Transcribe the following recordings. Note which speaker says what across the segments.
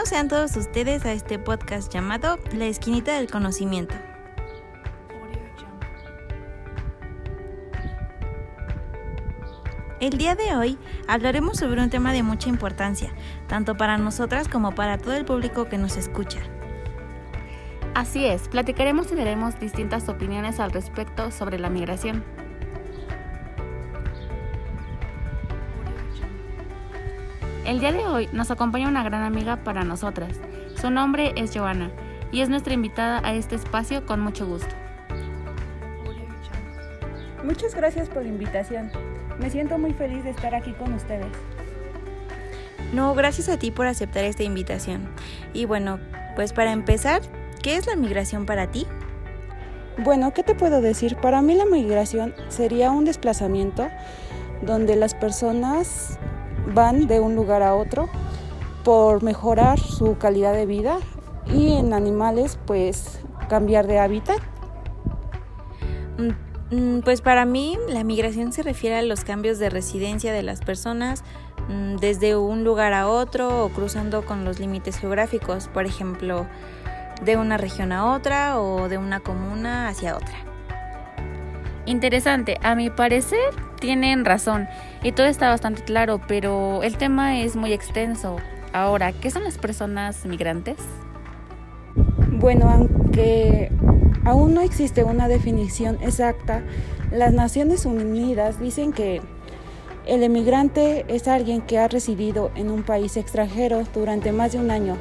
Speaker 1: Bienvenidos sean todos ustedes a este podcast llamado La Esquinita del Conocimiento. El día de hoy hablaremos sobre un tema de mucha importancia, tanto para nosotras como para todo el público que nos escucha.
Speaker 2: Así es, platicaremos y daremos distintas opiniones al respecto sobre la migración. El día de hoy nos acompaña una gran amiga para nosotras. Su nombre es Joana y es nuestra invitada a este espacio con mucho gusto.
Speaker 3: Muchas gracias por la invitación. Me siento muy feliz de estar aquí con ustedes.
Speaker 1: No, gracias a ti por aceptar esta invitación. Y bueno, pues para empezar, ¿qué es la migración para ti?
Speaker 3: Bueno, ¿qué te puedo decir? Para mí la migración sería un desplazamiento donde las personas van de un lugar a otro por mejorar su calidad de vida y en animales pues cambiar de hábitat.
Speaker 1: Mm, mm, pues para mí la migración se refiere a los cambios de residencia de las personas mm, desde un lugar a otro o cruzando con los límites geográficos, por ejemplo, de una región a otra o de una comuna hacia otra.
Speaker 2: Interesante, a mi parecer tienen razón y todo está bastante claro, pero el tema es muy extenso. Ahora, ¿qué son las personas migrantes?
Speaker 3: Bueno, aunque aún no existe una definición exacta, las Naciones Unidas dicen que el emigrante es alguien que ha residido en un país extranjero durante más de un año.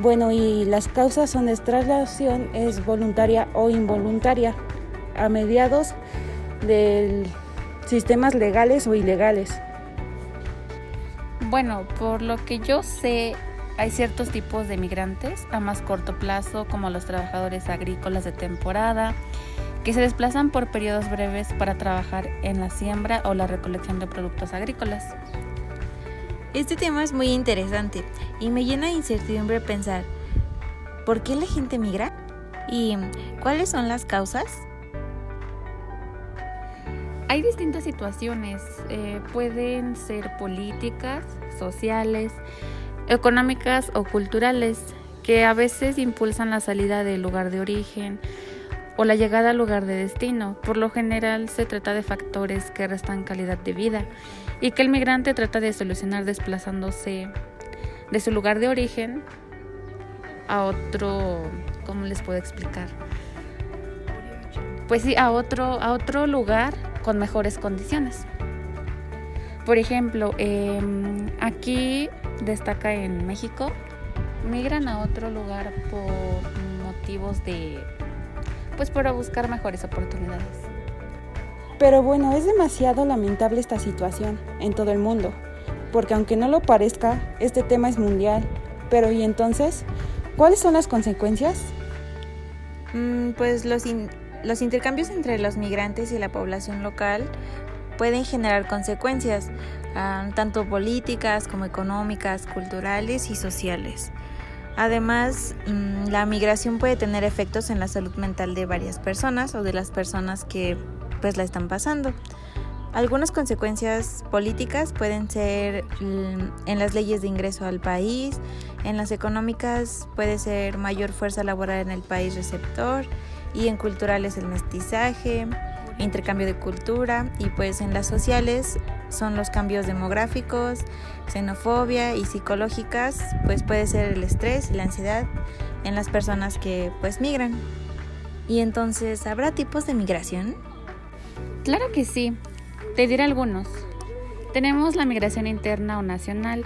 Speaker 3: Bueno, y las causas son de traslación es voluntaria o involuntaria. A mediados del sistemas legales o ilegales?
Speaker 2: Bueno, por lo que yo sé, hay ciertos tipos de migrantes a más corto plazo, como los trabajadores agrícolas de temporada, que se desplazan por periodos breves para trabajar en la siembra o la recolección de productos agrícolas.
Speaker 1: Este tema es muy interesante y me llena de incertidumbre pensar, ¿por qué la gente migra? ¿Y cuáles son las causas?
Speaker 2: Hay distintas situaciones, eh, pueden ser políticas, sociales, económicas o culturales, que a veces impulsan la salida del lugar de origen o la llegada al lugar de destino. Por lo general se trata de factores que restan calidad de vida y que el migrante trata de solucionar desplazándose de su lugar de origen a otro, ¿cómo les puedo explicar? Pues sí, a otro, a otro lugar con mejores condiciones. Por ejemplo, em, aquí destaca en México, migran a otro lugar por motivos de, pues para buscar mejores oportunidades.
Speaker 3: Pero bueno, es demasiado lamentable esta situación en todo el mundo, porque aunque no lo parezca, este tema es mundial. Pero ¿y entonces? ¿Cuáles son las consecuencias?
Speaker 1: Mm, pues los, los intercambios entre los migrantes y la población local pueden generar consecuencias, ah, tanto políticas como económicas, culturales y sociales. Además, mm, la migración puede tener efectos en la salud mental de varias personas o de las personas que pues la están pasando. Algunas consecuencias políticas pueden ser mm, en las leyes de ingreso al país, en las económicas puede ser mayor fuerza laboral en el país receptor y en culturales el mestizaje, intercambio de cultura y pues en las sociales son los cambios demográficos, xenofobia y psicológicas, pues puede ser el estrés y la ansiedad en las personas que pues migran. Y entonces, ¿habrá tipos de migración?
Speaker 2: Claro que sí. Te diré algunos. Tenemos la migración interna o nacional,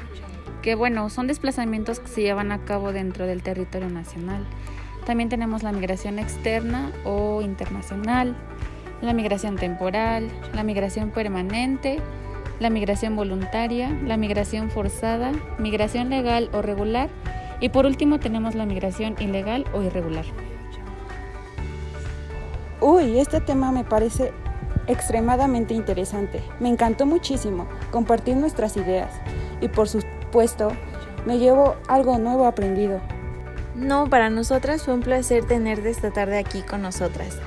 Speaker 2: que bueno, son desplazamientos que se llevan a cabo dentro del territorio nacional. También tenemos la migración externa o internacional, la migración temporal, la migración permanente, la migración voluntaria, la migración forzada, migración legal o regular y por último tenemos la migración ilegal o irregular.
Speaker 3: Uy, este tema me parece extremadamente interesante. Me encantó muchísimo compartir nuestras ideas y por supuesto me llevo algo nuevo aprendido.
Speaker 1: No, para nosotras fue un placer tenerte esta tarde aquí con nosotras.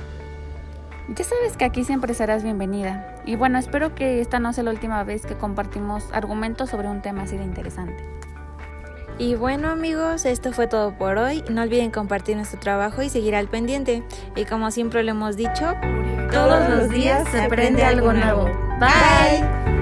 Speaker 2: Ya sabes que aquí siempre serás bienvenida. Y bueno, espero que esta no sea la última vez que compartimos argumentos sobre un tema así de interesante.
Speaker 1: Y bueno amigos, esto fue todo por hoy. No olviden compartir nuestro trabajo y seguir al pendiente. Y como siempre lo hemos dicho,
Speaker 2: todos los días se aprende algo nuevo. Bye.